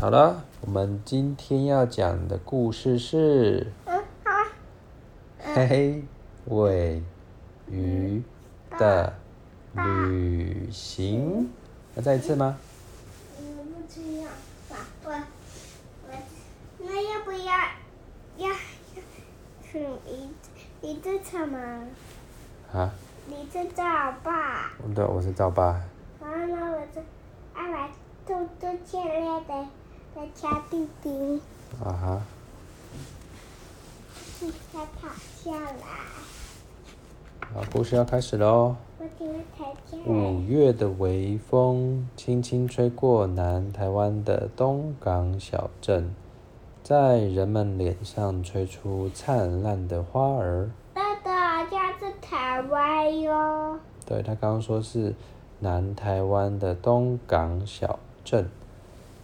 好了，我们今天要讲的故事是《黑鮪鱼的旅行》。要再一次吗？嗯，不需要。我我那要不要要要是一一只车吗？啊？你是赵爸。对，我是赵爸。然后呢，我是爱来嘟嘟前面的的小弟弟。啊哈。他跑下来。好，故事要开始喽。我听台。五月的微风轻轻吹过南台湾的东港小镇，在人们脸上吹出灿烂的花儿。台湾哟，对，他刚刚说是南台湾的东港小镇，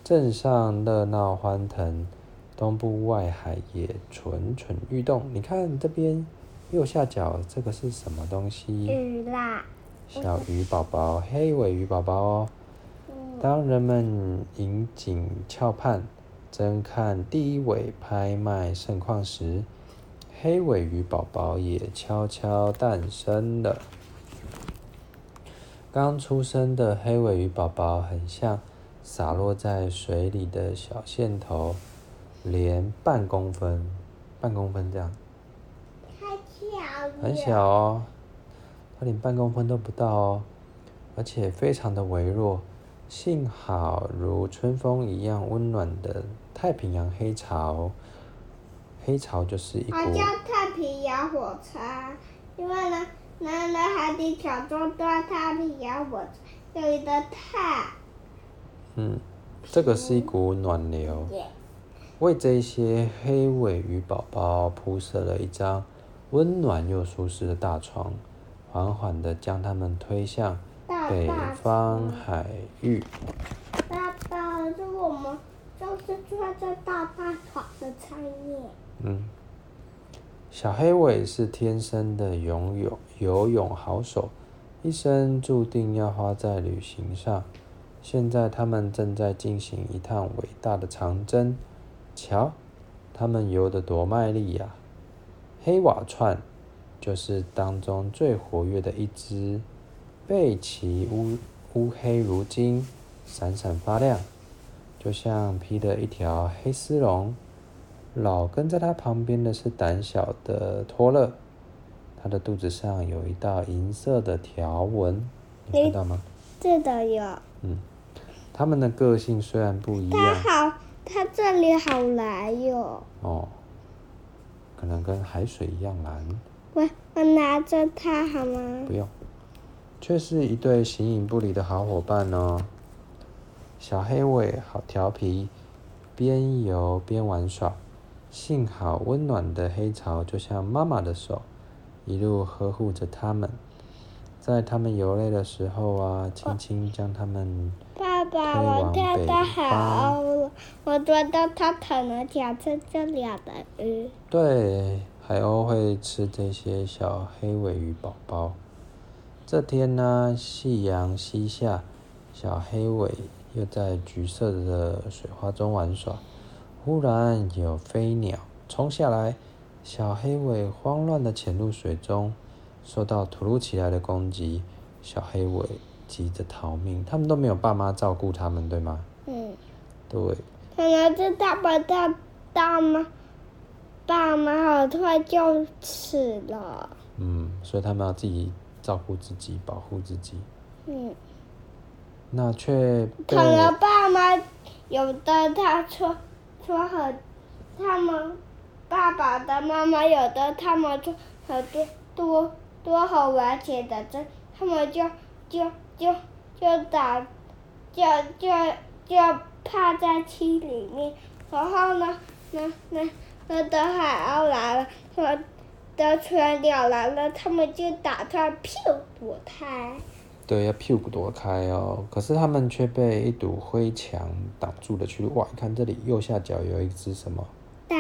镇上热闹欢腾，东部外海也蠢蠢欲动。你看这边右下角这个是什么东西？鱼啦，小鱼宝宝，黑尾鱼宝宝哦。当人们引颈翘盼，争看第一尾拍卖盛况时，黑尾鱼宝宝也悄悄诞生了。刚出生的黑尾鱼宝宝很像洒落在水里的小线头，连半公分、半公分这样，太小了，很小哦，它连半公分都不到哦，而且非常的微弱。幸好如春风一样温暖的太平洋黑潮。黑潮就是一股，它叫太平洋火车，因为呢，那那海底小众段太平洋火车有一个太。嗯，这个是一股暖流，为这些黑尾鱼宝宝铺设了一张温暖又舒适的大床，缓缓地将它们推向北方海域。爸爸，是我们就是坐在大大床的上面。嗯，小黑尾是天生的游泳游泳好手，一生注定要花在旅行上。现在他们正在进行一趟伟大的长征，瞧，他们游得多卖力呀！黑瓦串就是当中最活跃的一只，背鳍乌乌黑如金，闪闪发亮，就像披了一条黑丝绒。老跟在他旁边的是胆小的托勒，他的肚子上有一道银色的条纹，你知道吗？这都有。嗯，他们的个性虽然不一样。他好，他这里好蓝哟。哦，可能跟海水一样蓝。我我拿着它好吗？不用，却是一对形影不离的好伙伴哦。小黑尾好调皮，边游边玩耍。幸好温暖的黑潮就像妈妈的手，一路呵护着他们，在他们游累的时候啊，轻轻将他们。爸爸，我跳得好，我觉得它可能想吃这里的鱼。对，海鸥会吃这些小黑尾鱼宝宝。这天呢，夕阳西下，小黑尾又在橘色的水花中玩耍。忽然有飞鸟冲下来，小黑尾慌乱地潜入水中，受到突如其来的攻击，小黑尾急着逃命。他们都没有爸妈照顾他们，对吗？嗯。对。可能是他们的爸妈，爸妈好快就死了。嗯，所以他们要自己照顾自己，保护自己。嗯。那却。可能爸妈有的他说。说很，他们爸爸的妈妈有的他们说很多多多好玩些的，这他们就就就就打，就就就趴在漆里面，然后呢，那那那等海鸥来了，那的船鸟来了，他们就打算屁股躲开。对，要屁股躲开哦。可是他们却被一堵灰墙挡住了去路。哇，你看这里右下角有一只什么？大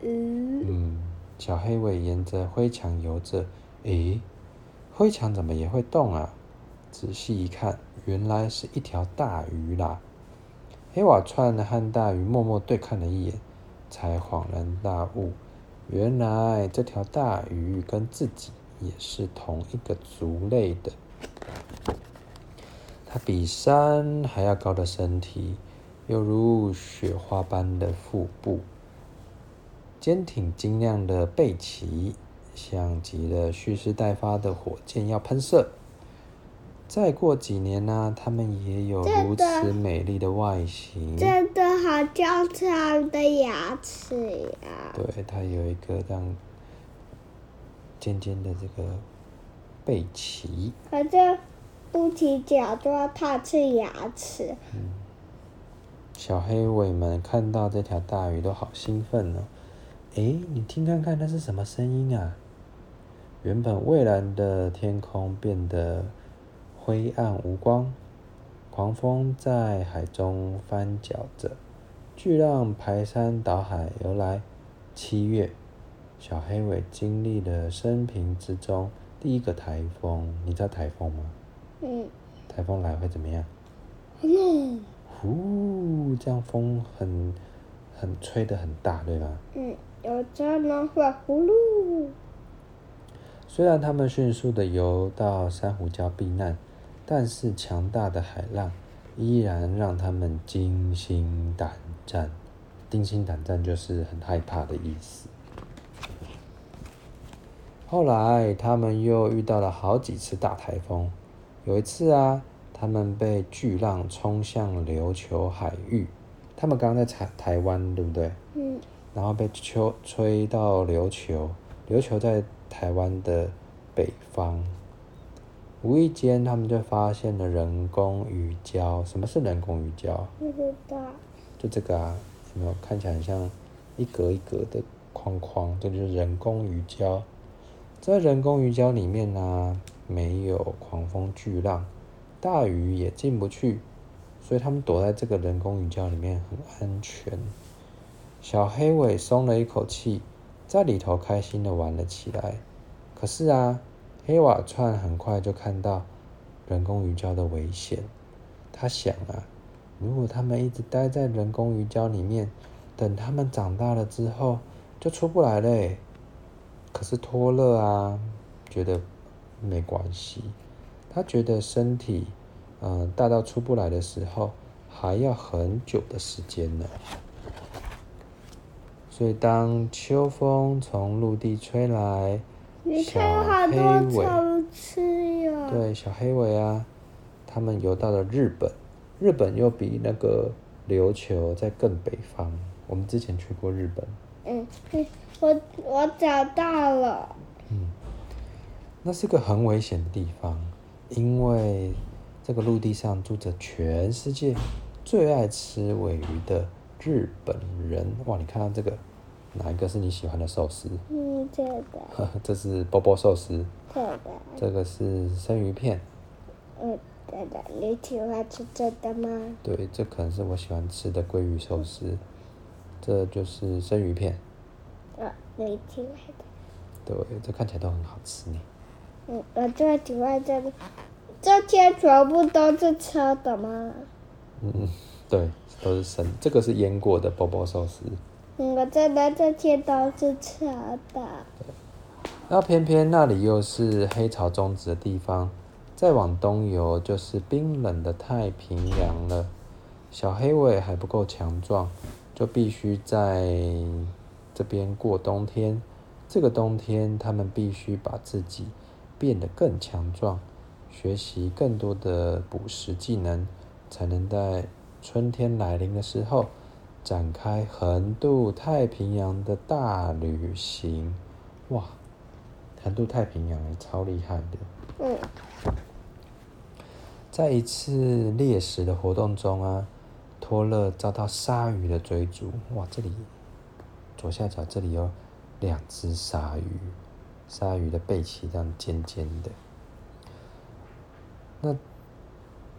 鱼。嗯，小黑尾沿着灰墙游着。诶，灰墙怎么也会动啊？仔细一看，原来是一条大鱼啦。黑瓦串和大鱼默默对看了一眼，才恍然大悟，原来这条大鱼跟自己也是同一个族类的。它比山还要高的身体，犹如雪花般的腹部，坚挺晶亮的背鳍，像极了蓄势待发的火箭要喷射。再过几年呢、啊，它们也有如此美丽的外形，真的好娇长的牙齿呀！对，它有一个这样尖尖的这个背鳍，反正不起脚就要踏刺牙齿。嗯，小黑尾们看到这条大鱼都好兴奋哦！哎，你听看看，那是什么声音啊？原本蔚蓝的天空变得。灰暗无光，狂风在海中翻搅着，巨浪排山倒海而来。七月，小黑尾经历了生平之中第一个台风。你知道台风吗？嗯。台风来会怎么样？嗯。呼，这样风很很吹得很大，对吧？嗯，有这样会呼噜。虽然他们迅速的游到珊瑚礁避难。但是强大的海浪依然让他们惊心胆战，惊心胆战就是很害怕的意思。后来他们又遇到了好几次大台风，有一次啊，他们被巨浪冲向琉球海域。他们刚刚在台台湾，对不对？嗯。然后被吹吹到琉球，琉球在台湾的北方。无意间，他们就发现了人工鱼礁。什么是人工鱼礁？不知道。就这个啊，有没有看起来很像一格一格的框框？这就是人工鱼礁。在人工鱼礁里面呢、啊，没有狂风巨浪，大鱼也进不去，所以他们躲在这个人工鱼礁里面很安全。小黑尾松了一口气，在里头开心的玩了起来。可是啊。黑瓦串很快就看到人工鱼礁的危险，他想啊，如果他们一直待在人工鱼礁里面，等他们长大了之后就出不来了。可是托勒啊，觉得没关系，他觉得身体嗯、呃、大到出不来的时候还要很久的时间呢。所以当秋风从陆地吹来。你看有好多虫吃哟。对，小黑尾啊，他们游到了日本，日本又比那个琉球在更北方。我们之前去过日本。嗯，我我找到了。嗯，那是个很危险的地方，因为这个陆地上住着全世界最爱吃尾鱼的日本人。哇，你看到这个？哪一个是你喜欢的寿司？嗯，这个。这是波波寿司。这个。这个是生鱼片。嗯，对的。你喜欢吃这个吗？对，这可能是我喜欢吃的鲑鱼寿司。这就是生鱼片。啊，你喜欢的。对，这看起来都很好吃呢。嗯，我最喜欢这个。这些全部都是吃的吗？嗯，对，都是生。这个是腌过的波波寿司。我觉得这些都是吃的。那偏偏那里又是黑潮种植的地方，再往东游就是冰冷的太平洋了。小黑尾还不够强壮，就必须在这边过冬天。这个冬天，他们必须把自己变得更强壮，学习更多的捕食技能，才能在春天来临的时候。展开横渡太平洋的大旅行，哇！横渡太平洋也超厉害的。嗯。在一次猎食的活动中啊，托勒遭到鲨鱼的追逐。哇，这里左下角这里有两只鲨鱼，鲨鱼的背鳍这样尖尖的。那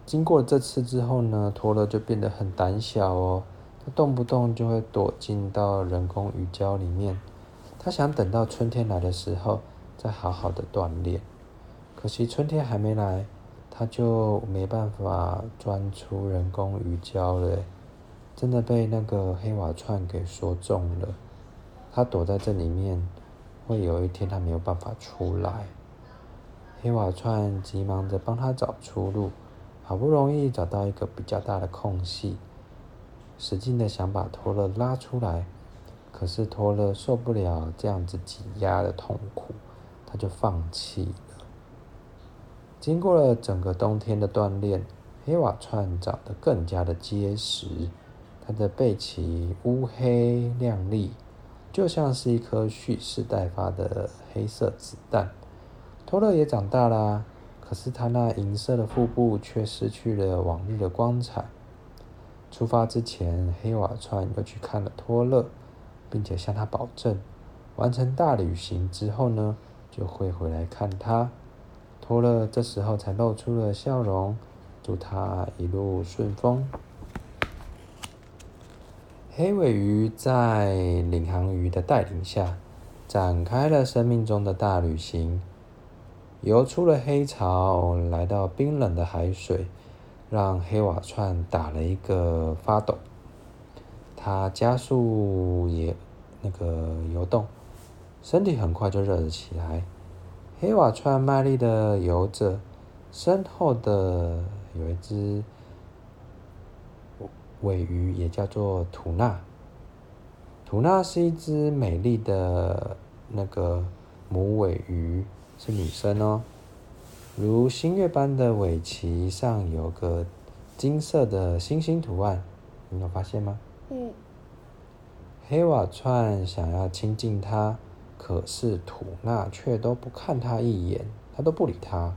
经过这次之后呢，托勒就变得很胆小哦。他动不动就会躲进到人工鱼礁里面，他想等到春天来的时候再好好的锻炼。可惜春天还没来，他就没办法钻出人工鱼礁了。真的被那个黑瓦串给说中了。他躲在这里面，会有一天他没有办法出来。黑瓦串急忙着帮他找出路，好不容易找到一个比较大的空隙，使劲的想把托勒拉出来，可是托勒受不了这样子挤压的痛苦，他就放弃了。经过了整个冬天的锻炼，黑瓦串长得更加的结实，它的背鳍乌黑亮丽，就像是一颗蓄势待发的黑色子弹。托勒也长大啦，可是他那银色的腹部却失去了往日的光彩。出发之前，黑瓦串又去看了托勒，并且向他保证，完成大旅行之后呢，就会回来看他。托勒这时候才露出了笑容，祝他一路顺风。黑尾鱼在领航鱼的带领下，展开了生命中的大旅行。游出了黑潮，来到冰冷的海水，让黑瓦串打了一个发抖。它加速也那个游动，身体很快就热了起来。黑瓦串卖力的游着，身后的有一只尾鱼，也叫做吐纳。吐纳是一只美丽的那个母尾鱼。是女生哦，如新月般的尾鳍上有个金色的星星图案，你有发现吗？嗯。黑瓦串想要亲近它，可是吐纳却都不看它一眼，它都不理它。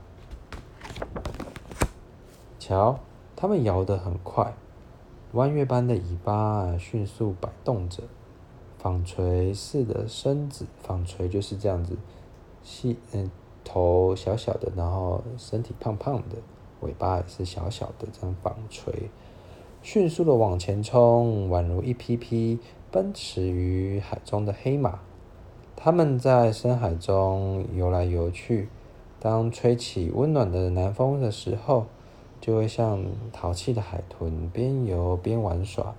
瞧，它们摇得很快，弯月般的尾巴迅速摆动着，纺锤似的身子，纺锤就是这样子。细嗯，头小小的，然后身体胖胖的，尾巴也是小小的，这样纺锤，迅速的往前冲，宛如一匹匹奔驰于海中的黑马。它们在深海中游来游去，当吹起温暖的南风的时候，就会像淘气的海豚，边游边玩耍。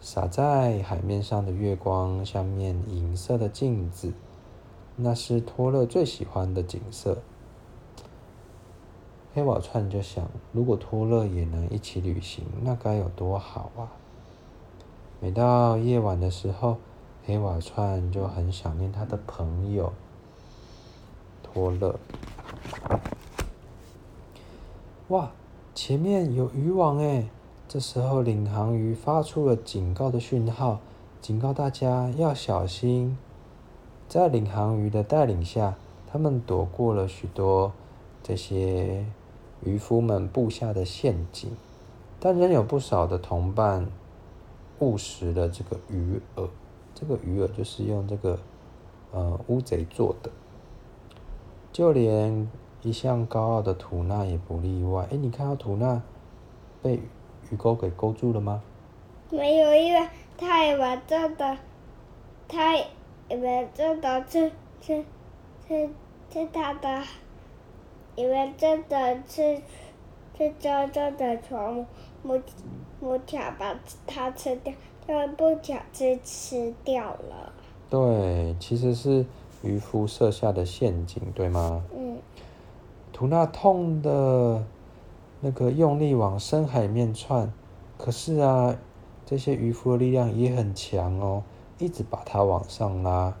洒在海面上的月光像面银色的镜子。那是托勒最喜欢的景色。黑瓦串就想，如果托勒也能一起旅行，那该有多好啊！每到夜晚的时候，黑瓦串就很想念他的朋友托勒。哇，前面有渔网哎！这时候，领航鱼发出了警告的讯号，警告大家要小心。在领航鱼的带领下，他们躲过了许多这些渔夫们布下的陷阱，但仍有不少的同伴误食了这个鱼饵。这个鱼饵就是用这个呃乌贼做的，就连一向高傲的吐纳也不例外。哎，你看到吐纳被鱼钩给勾住了吗？没有，因为太晚这的太。因为这的吃吃吃吃他的，因为这的吃吃真正的虫木木条把它吃掉，就不小心吃掉了。对，其实是渔夫设下的陷阱，对吗？嗯。吐纳痛的，那个用力往深海面窜，可是啊，这些渔夫的力量也很强哦。一直把它往上拉，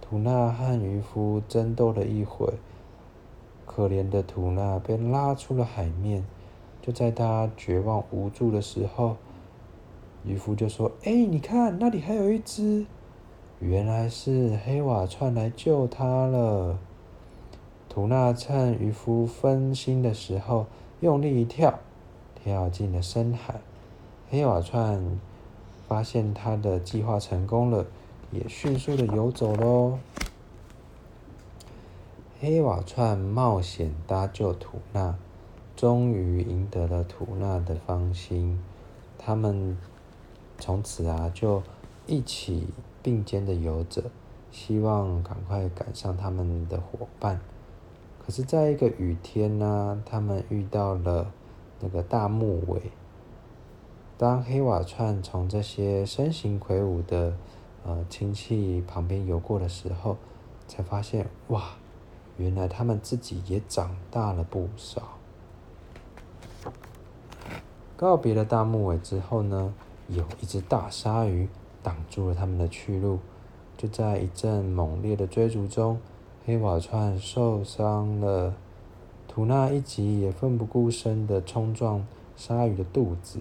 吐纳和渔夫争斗了一会，可怜的吐纳被拉出了海面。就在他绝望无助的时候，渔夫就说：“哎，你看那里还有一只，原来是黑瓦串来救他了。”吐纳趁渔夫分心的时候，用力一跳，跳进了深海。黑瓦串。发现他的计划成功了，也迅速的游走喽。黑瓦串冒险搭救吐纳，终于赢得了吐纳的芳心。他们从此啊，就一起并肩的游着，希望赶快赶上他们的伙伴。可是，在一个雨天呢，他们遇到了那个大木尾。当黑瓦串从这些身形魁梧的呃亲戚旁边游过的时候，才发现哇，原来他们自己也长大了不少。告别了大木尾之后呢，有一只大鲨鱼挡住了他们的去路。就在一阵猛烈的追逐中，黑瓦串受伤了。图纳一急也奋不顾身的冲撞鲨鱼的肚子，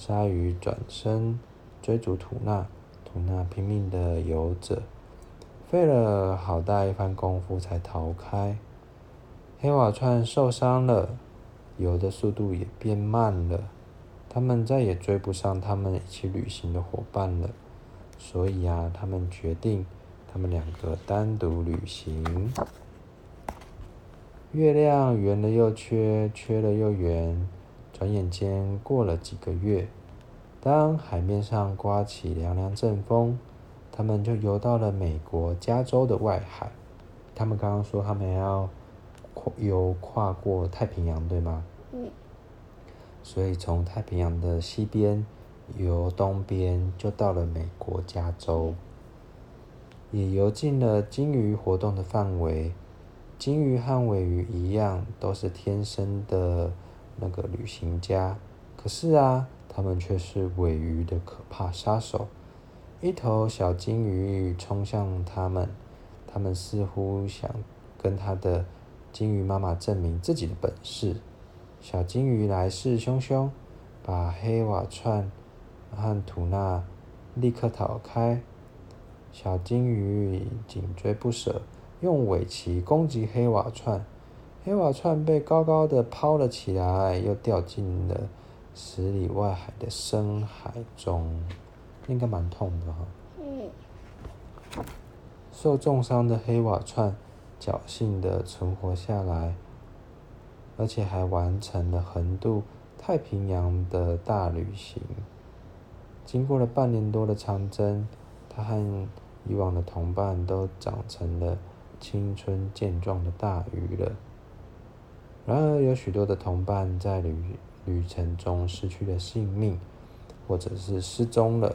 鲨鱼转身追逐吐纳，吐纳拼命地游着，费了好大一番功夫才逃开。黑瓦串受伤了，游的速度也变慢了，他们再也追不上他们一起旅行的伙伴了。所以啊，他们决定，他们两个单独旅行。月亮圆了又缺，缺了又圆。转眼间过了几个月，当海面上刮起凉凉阵风，他们就游到了美国加州的外海。他们刚刚说他们要游跨过太平洋，对吗？嗯。所以从太平洋的西边。游东边就到了美国加州，也游进了鲸鱼活动的范围。鲸鱼和尾鱼一样，都是天生的那个旅行家。可是啊，他们却是尾鱼的可怕杀手。一头小鲸鱼冲向他们，他们似乎想跟他的鲸鱼妈妈证明自己的本事。小鲸鱼来势汹汹，把黑瓦串。和吐纳立刻逃开，小鲸鱼紧追不舍，用尾鳍攻击黑瓦串，黑瓦串被高高的抛了起来，又掉进了十里外海的深海中，应该蛮痛的哈。嗯。受重伤的黑瓦串侥幸的存活下来，而且还完成了横渡太平洋的大旅行。经过了半年多的长征，他和以往的同伴都长成了青春健壮的大鱼了。然而，有许多的同伴在旅旅程中失去了性命，或者是失踪了，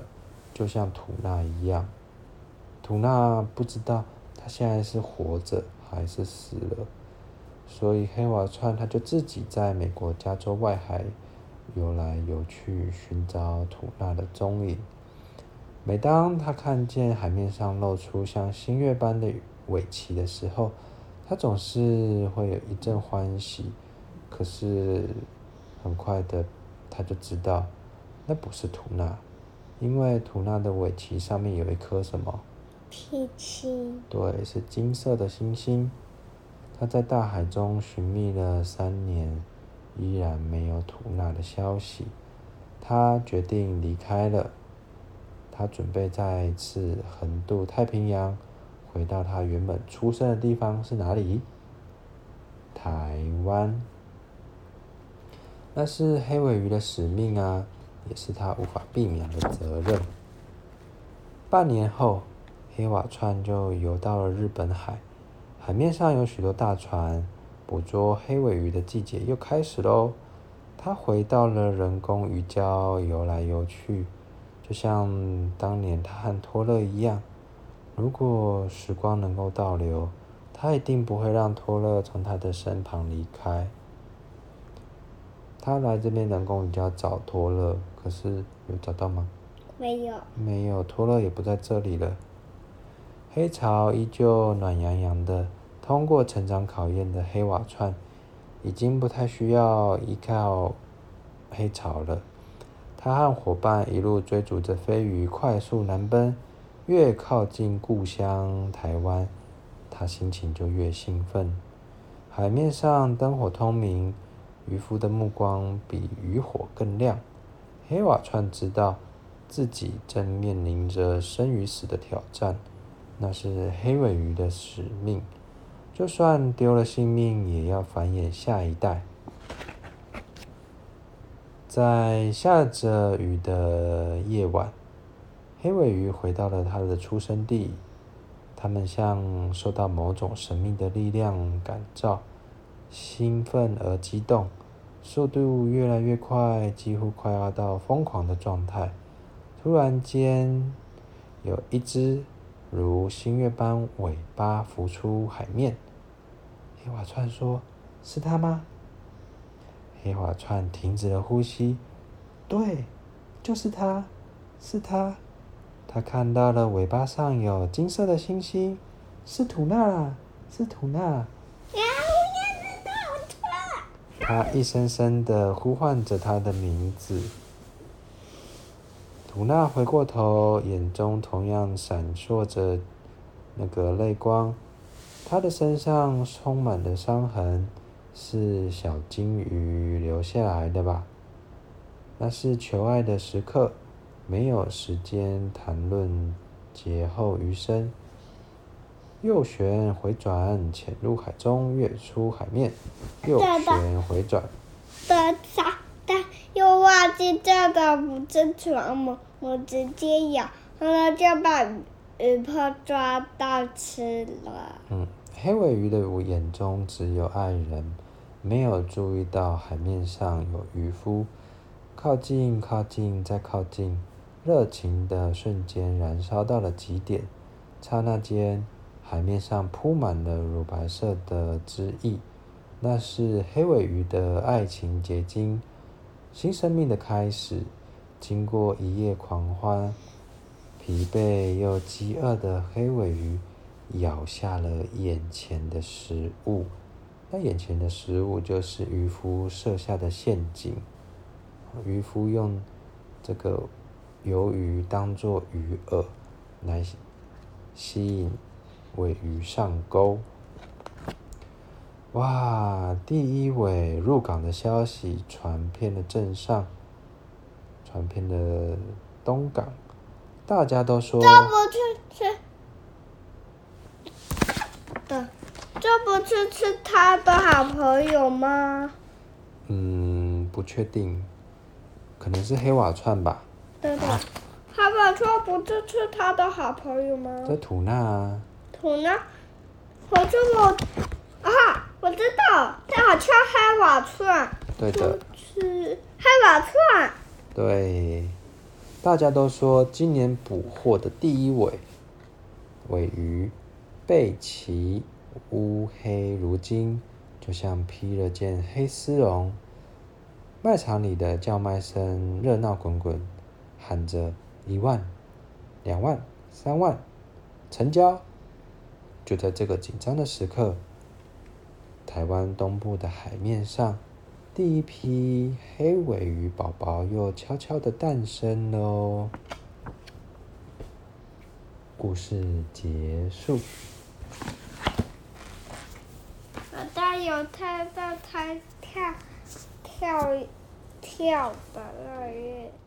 就像吐纳一样。吐纳不知道他现在是活着还是死了，所以黑瓦串他就自己在美国加州外海。游来游去，寻找吐纳的踪影。每当他看见海面上露出像新月般的尾鳍的时候，他总是会有一阵欢喜。可是很快的，他就知道那不是吐纳，因为吐纳的尾鳍上面有一颗什么？星星。对，是金色的星星。他在大海中寻觅了三年。依然没有吐纳的消息，他决定离开了。他准备再次横渡太平洋，回到他原本出生的地方是哪里？台湾。那是黑尾鱼的使命啊，也是他无法避免的责任。半年后，黑瓦串就游到了日本海，海面上有许多大船。捕捉黑尾鱼的季节又开始喽。他回到了人工鱼礁，游来游去，就像当年他和托勒一样。如果时光能够倒流，他一定不会让托勒从他的身旁离开。他来这边人工鱼礁找托勒，可是有找到吗？没有。没有，托勒也不在这里了。黑潮依旧暖洋洋的。通过成长考验的黑瓦串，已经不太需要依靠黑潮了。他和伙伴一路追逐着飞鱼，快速南奔。越靠近故乡台湾，他心情就越兴奋。海面上灯火通明，渔夫的目光比渔火更亮。黑瓦串知道自己正面临着生与死的挑战，那是黑尾鱼的使命。就算丢了性命，也要繁衍下一代。在下着雨的夜晚，黑尾鱼回到了它的出生地。它们像受到某种神秘的力量感召，兴奋而激动，速度越来越快，几乎快要到疯狂的状态。突然间，有一只如新月般尾巴浮出海面。黑瓦串说：“是它吗？”黑瓦串停止了呼吸。对，就是它，是它。他看到了尾巴上有金色的星星，是吐纳，是吐纳。他一声声的呼唤着他的名字。吐纳回过头，眼中同样闪烁着那个泪光。他的身上充满了伤痕，是小金鱼留下来的吧？那是求爱的时刻，没有时间谈论劫后余生。右旋回转，潜入海中，跃出海面。右旋回转。的啥？但又忘记这个不是船吗？我直接咬，然后就把鱼泡抓到吃了。嗯，黑尾鱼的眼中只有爱人，没有注意到海面上有渔夫。靠近，靠近，再靠近，热情的瞬间燃烧到了极点，刹那间。海面上铺满了乳白色的汁液，那是黑尾鱼的爱情结晶，新生命的开始。经过一夜狂欢，疲惫又饥饿的黑尾鱼咬下了眼前的食物。那眼前的食物就是渔夫设下的陷阱。渔夫用这个鱿鱼当做鱼饵来吸引。尾鱼上钩！哇，第一尾入港的消息传遍了镇上，传遍了东港，大家都说这不是吃，的，这不是吃他的好朋友吗？嗯，不确定，可能是黑瓦串吧。对对，黑瓦串不是吃他的好朋友吗？在吐纳啊。吐纳？我啊，我知道，它好像黑瓦串。对的。是黑瓦串。对，大家都说今年捕获的第一尾尾鱼，背鳍乌黑如金，就像披了件黑丝绒。卖场里的叫卖声热闹滚滚，喊着一万、两万、三万，成交。就在这个紧张的时刻，台湾东部的海面上，第一批黑尾鱼宝宝又悄悄的诞生喽。故事结束。我大有太大台跳跳跳的乐园。